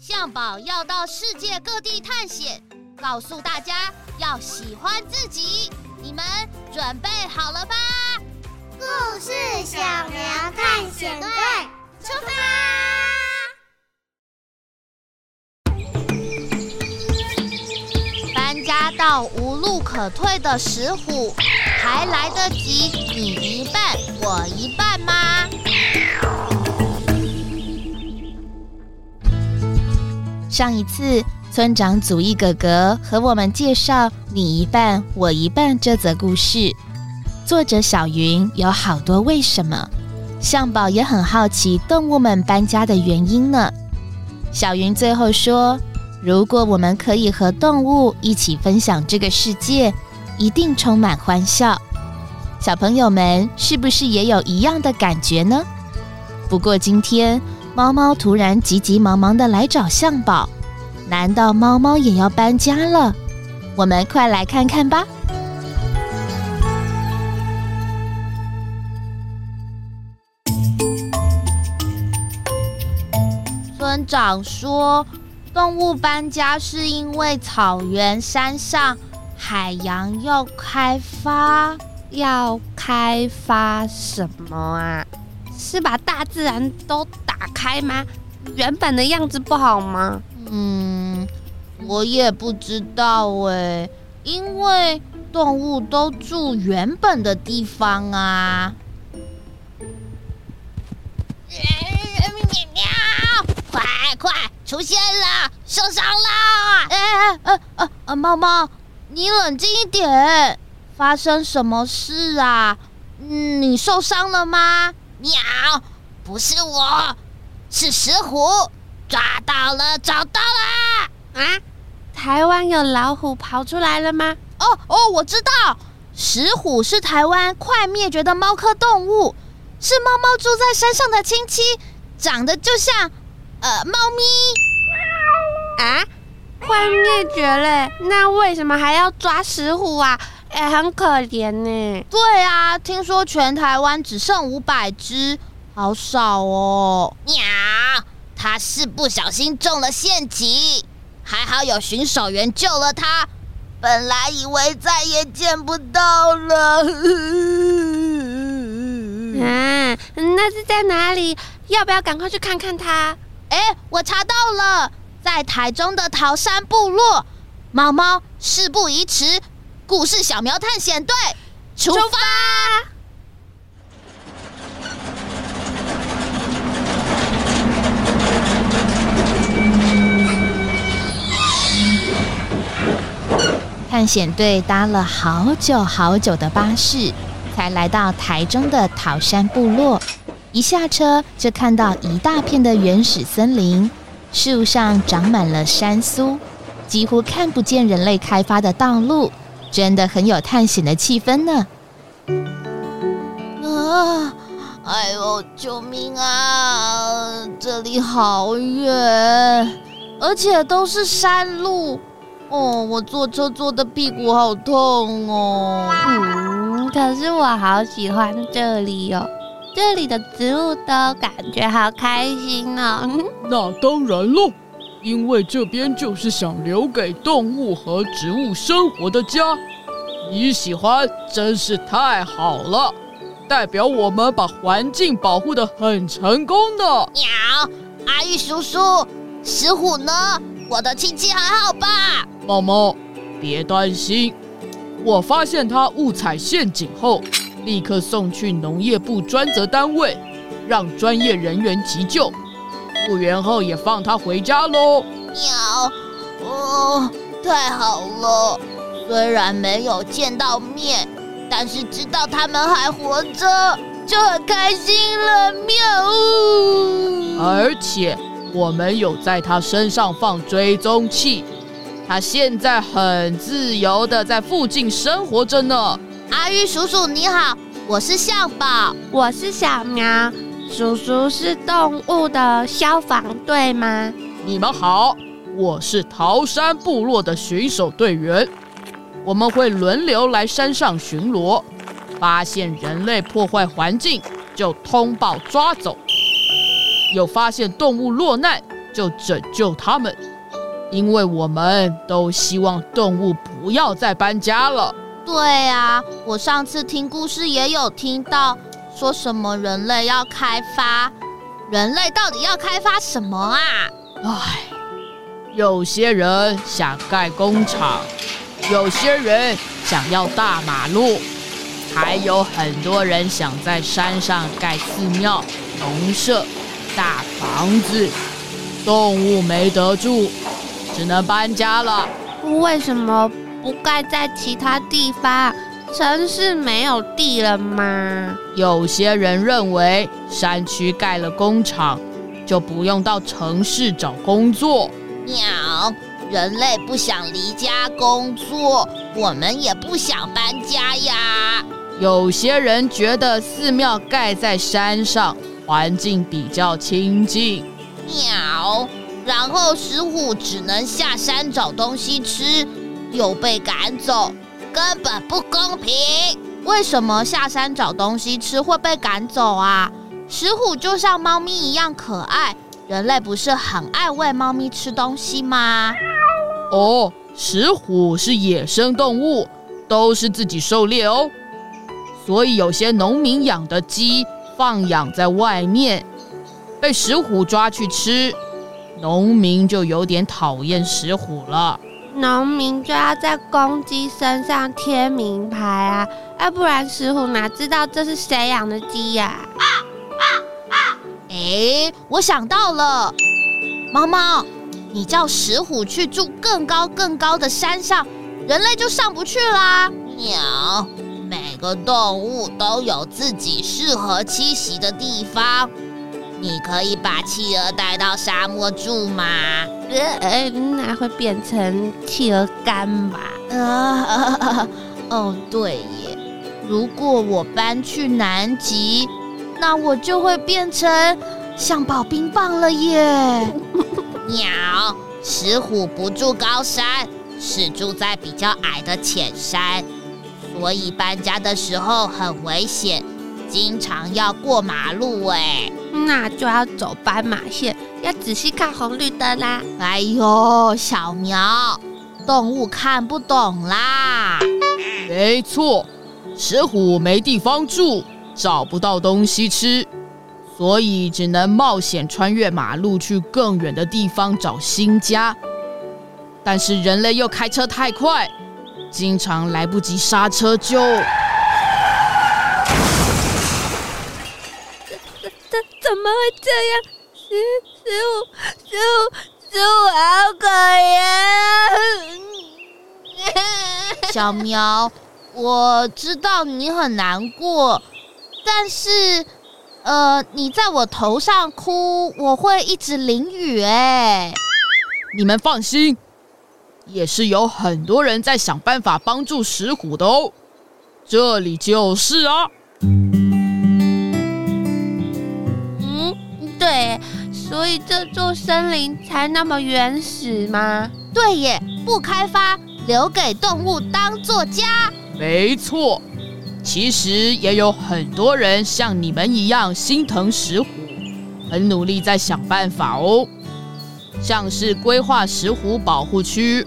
象宝要到世界各地探险，告诉大家要喜欢自己。你们准备好了吧？故事小苗探险队出发！搬家到无路可退的石虎，还来得及你一半我一半吗？上一次，村长祖义哥哥和我们介绍“你一半，我一半”这则故事。作者小云有好多为什么，象宝也很好奇动物们搬家的原因呢。小云最后说：“如果我们可以和动物一起分享这个世界，一定充满欢笑。”小朋友们是不是也有一样的感觉呢？不过今天。猫猫突然急急忙忙的来找象宝，难道猫猫也要搬家了？我们快来看看吧。村长说，动物搬家是因为草原、山上、海洋要开发，要开发什么啊？是把大自然都打开吗？原本的样子不好吗？嗯，我也不知道哎，因为动物都住原本的地方啊。喵！快快出现了，受伤了！哎哎哎哎哎，猫猫，你冷静一点，发生什么事啊？嗯，你受伤了吗？喵，不是我，是石虎，抓到了，找到了！啊，台湾有老虎跑出来了吗？哦哦，我知道，石虎是台湾快灭绝的猫科动物，是猫猫住在山上的亲戚，长得就像呃猫咪。啊，快灭绝嘞，那为什么还要抓石虎啊？哎，很可怜呢。对啊，听说全台湾只剩五百只，好少哦。喵，他是不小心中了陷阱，还好有巡守员救了他。本来以为再也见不到了。啊，那是在哪里？要不要赶快去看看他？哎，我查到了，在台中的桃山部落。猫猫，事不宜迟。故事小苗探险队出发！出发探险队搭了好久好久的巴士，才来到台中的桃山部落。一下车就看到一大片的原始森林，树上长满了山苏，几乎看不见人类开发的道路。真的很有探险的气氛呢！啊，哎呦，救命啊！这里好远，而且都是山路。哦，我坐车坐的屁股好痛哦。嗯，可是我好喜欢这里哦，这里的植物都感觉好开心哦。那当然喽。因为这边就是想留给动物和植物生活的家，你喜欢真是太好了，代表我们把环境保护的很成功呢。鸟，阿玉叔叔，石虎呢？我的亲戚还好吧？猫猫，别担心，我发现它误踩陷阱后，立刻送去农业部专责单位，让专业人员急救。复原后也放他回家喽。喵，哦，太好了！虽然没有见到面，但是知道他们还活着，就很开心了。喵。而且我们有在他身上放追踪器，他现在很自由的在附近生活着呢。阿玉叔叔你好，我是象宝，我是小苗。叔叔是动物的消防队吗？你们好，我是桃山部落的巡守队员，我们会轮流来山上巡逻，发现人类破坏环境就通报抓走。有发现动物落难，就拯救他们，因为我们都希望动物不要再搬家了。对啊，我上次听故事也有听到，说什么人类要开发，人类到底要开发什么啊？唉，有些人想盖工厂，有些人想要大马路，还有很多人想在山上盖寺庙、农舍。大房子，动物没得住，只能搬家了。为什么不盖在其他地方？城市没有地了吗？有些人认为，山区盖了工厂，就不用到城市找工作。鸟，人类不想离家工作，我们也不想搬家呀。有些人觉得寺庙盖在山上。环境比较清静，喵。然后石虎只能下山找东西吃，又被赶走，根本不公平。为什么下山找东西吃会被赶走啊？石虎就像猫咪一样可爱，人类不是很爱喂猫咪吃东西吗？哦，石虎是野生动物，都是自己狩猎哦，所以有些农民养的鸡。放养在外面，被石虎抓去吃，农民就有点讨厌石虎了。农民就要在公鸡身上贴名牌啊，要不然石虎哪知道这是谁养的鸡呀？啊？啊啊！哎，我想到了，猫猫，你叫石虎去住更高更高的山上，人类就上不去啦。鸟。每个动物都有自己适合栖息的地方。你可以把企鹅带到沙漠住吗？呃，那会变成企鹅干吧？啊，哦，对耶。如果我搬去南极，那我就会变成象宝冰棒了耶。鸟，石虎不住高山，是住在比较矮的浅山。所以搬家的时候很危险，经常要过马路哎，那就要走斑马线，要仔细看红绿灯啦。哎呦，小苗，动物看不懂啦。没错，石虎没地方住，找不到东西吃，所以只能冒险穿越马路去更远的地方找新家。但是人类又开车太快。经常来不及刹车就，怎么会这样？十十五十五十五好可怜！小苗，我知道你很难过，但是，呃，你在我头上哭，我会一直淋雨哎。你们放心。也是有很多人在想办法帮助石虎的哦，这里就是啊。对，所以这座森林才那么原始吗？对耶，不开发，留给动物当作家。没错，其实也有很多人像你们一样心疼石虎，很努力在想办法哦。像是规划石虎保护区，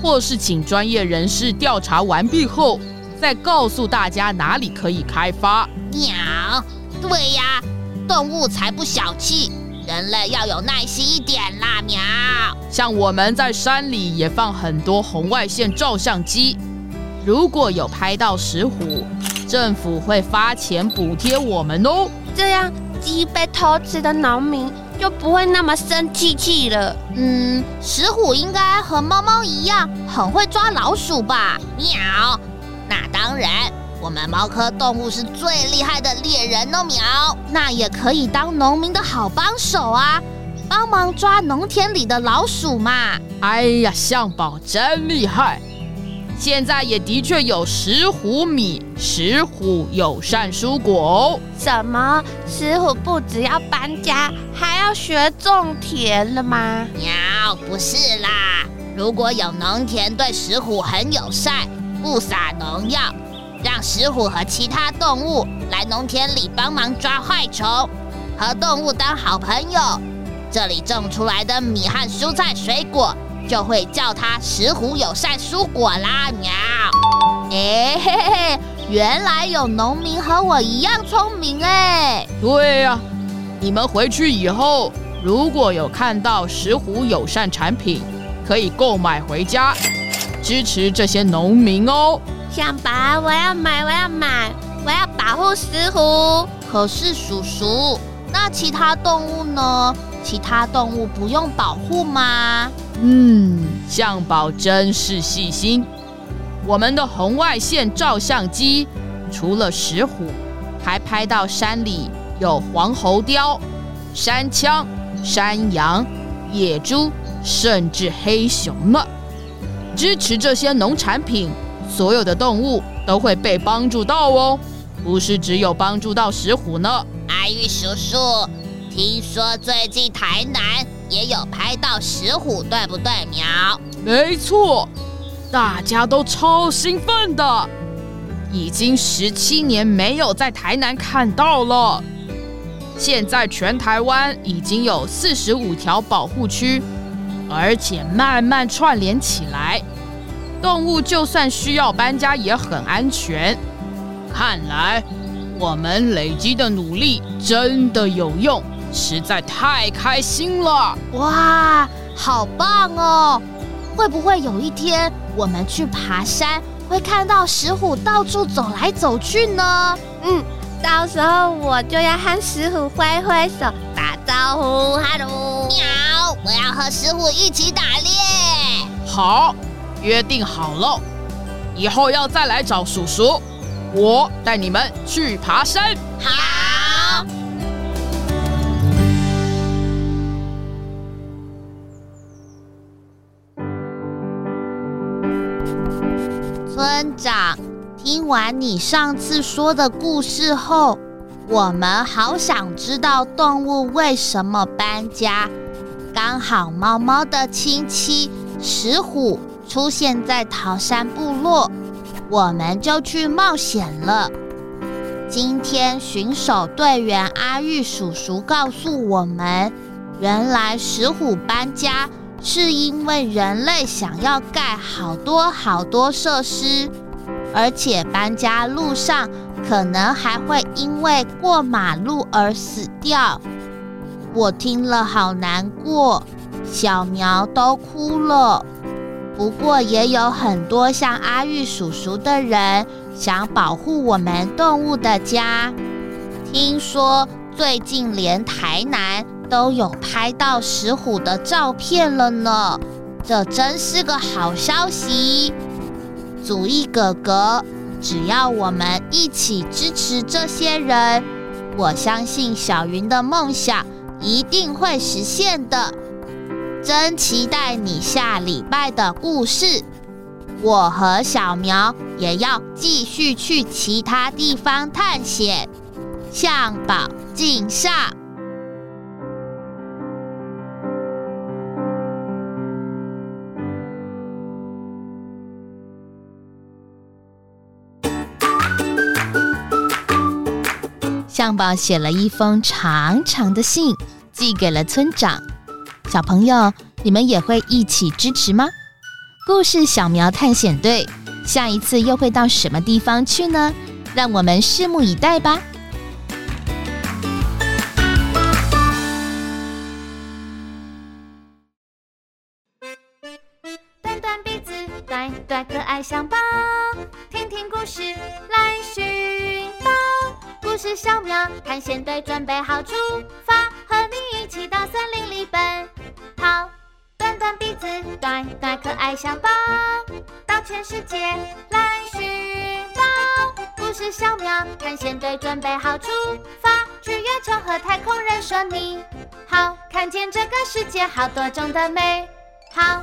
或是请专业人士调查完毕后，再告诉大家哪里可以开发。鸟，对呀，动物才不小气，人类要有耐心一点啦。喵，像我们在山里也放很多红外线照相机，如果有拍到石虎，政府会发钱补贴我们哦。这样鸡被偷吃的农民。就不会那么生气气了。嗯，石虎应该和猫猫一样，很会抓老鼠吧？喵，那当然，我们猫科动物是最厉害的猎人哦。喵，那也可以当农民的好帮手啊。帮忙抓农田里的老鼠嘛。哎呀，象宝真厉害！现在也的确有石虎米、石虎友善蔬果哦。什么？石虎不只要搬家，还要学种田了吗？喵，不是啦。如果有农田对石虎很友善，不撒农药，让石虎和其他动物来农田里帮忙抓害虫，和动物当好朋友，这里种出来的米和蔬菜水果。就会叫它石虎友善蔬果啦，喵！哎嘿嘿嘿，原来有农民和我一样聪明哎。对呀，你们回去以后，如果有看到石虎友善产品，可以购买回家，支持这些农民哦。象宝，我要买，我要买，我要保护石虎。可是叔叔，那其他动物呢？其他动物不用保护吗？嗯，象宝真是细心。我们的红外线照相机除了石虎，还拍到山里有黄喉貂、山羌、山羊、野猪，甚至黑熊呢。支持这些农产品，所有的动物都会被帮助到哦，不是只有帮助到石虎呢。阿玉叔叔，听说最近台南。也有拍到石虎，对不对，苗？没错，大家都超兴奋的。已经十七年没有在台南看到了。现在全台湾已经有四十五条保护区，而且慢慢串联起来，动物就算需要搬家也很安全。看来我们累积的努力真的有用。实在太开心了！哇，好棒哦！会不会有一天我们去爬山，会看到石虎到处走来走去呢？嗯，到时候我就要和石虎挥挥手，打招呼，哈喽，喵！我要和石虎一起打猎。好，约定好了，以后要再来找叔叔，我带你们去爬山。好。村长，听完你上次说的故事后，我们好想知道动物为什么搬家。刚好猫猫的亲戚石虎出现在桃山部落，我们就去冒险了。今天巡守队员阿玉叔叔告诉我们，原来石虎搬家。是因为人类想要盖好多好多设施，而且搬家路上可能还会因为过马路而死掉。我听了好难过，小苗都哭了。不过也有很多像阿玉叔叔的人想保护我们动物的家。听说最近连台南。都有拍到石虎的照片了呢，这真是个好消息！祖义哥哥，只要我们一起支持这些人，我相信小云的梦想一定会实现的。真期待你下礼拜的故事，我和小苗也要继续去其他地方探险。向宝敬上。向宝写了一封长长的信，寄给了村长。小朋友，你们也会一起支持吗？故事小苗探险队下一次又会到什么地方去呢？让我们拭目以待吧。短短鼻子，短短可爱象宝，听听故事来寻宝。故事小苗探险队准备好出发，和你一起到森林里奔短短鼻子，短短可爱象宝，到全世界来寻宝。故事小苗探险队准备好出发，去月球和太空人说你好，看见这个世界好多种的美好。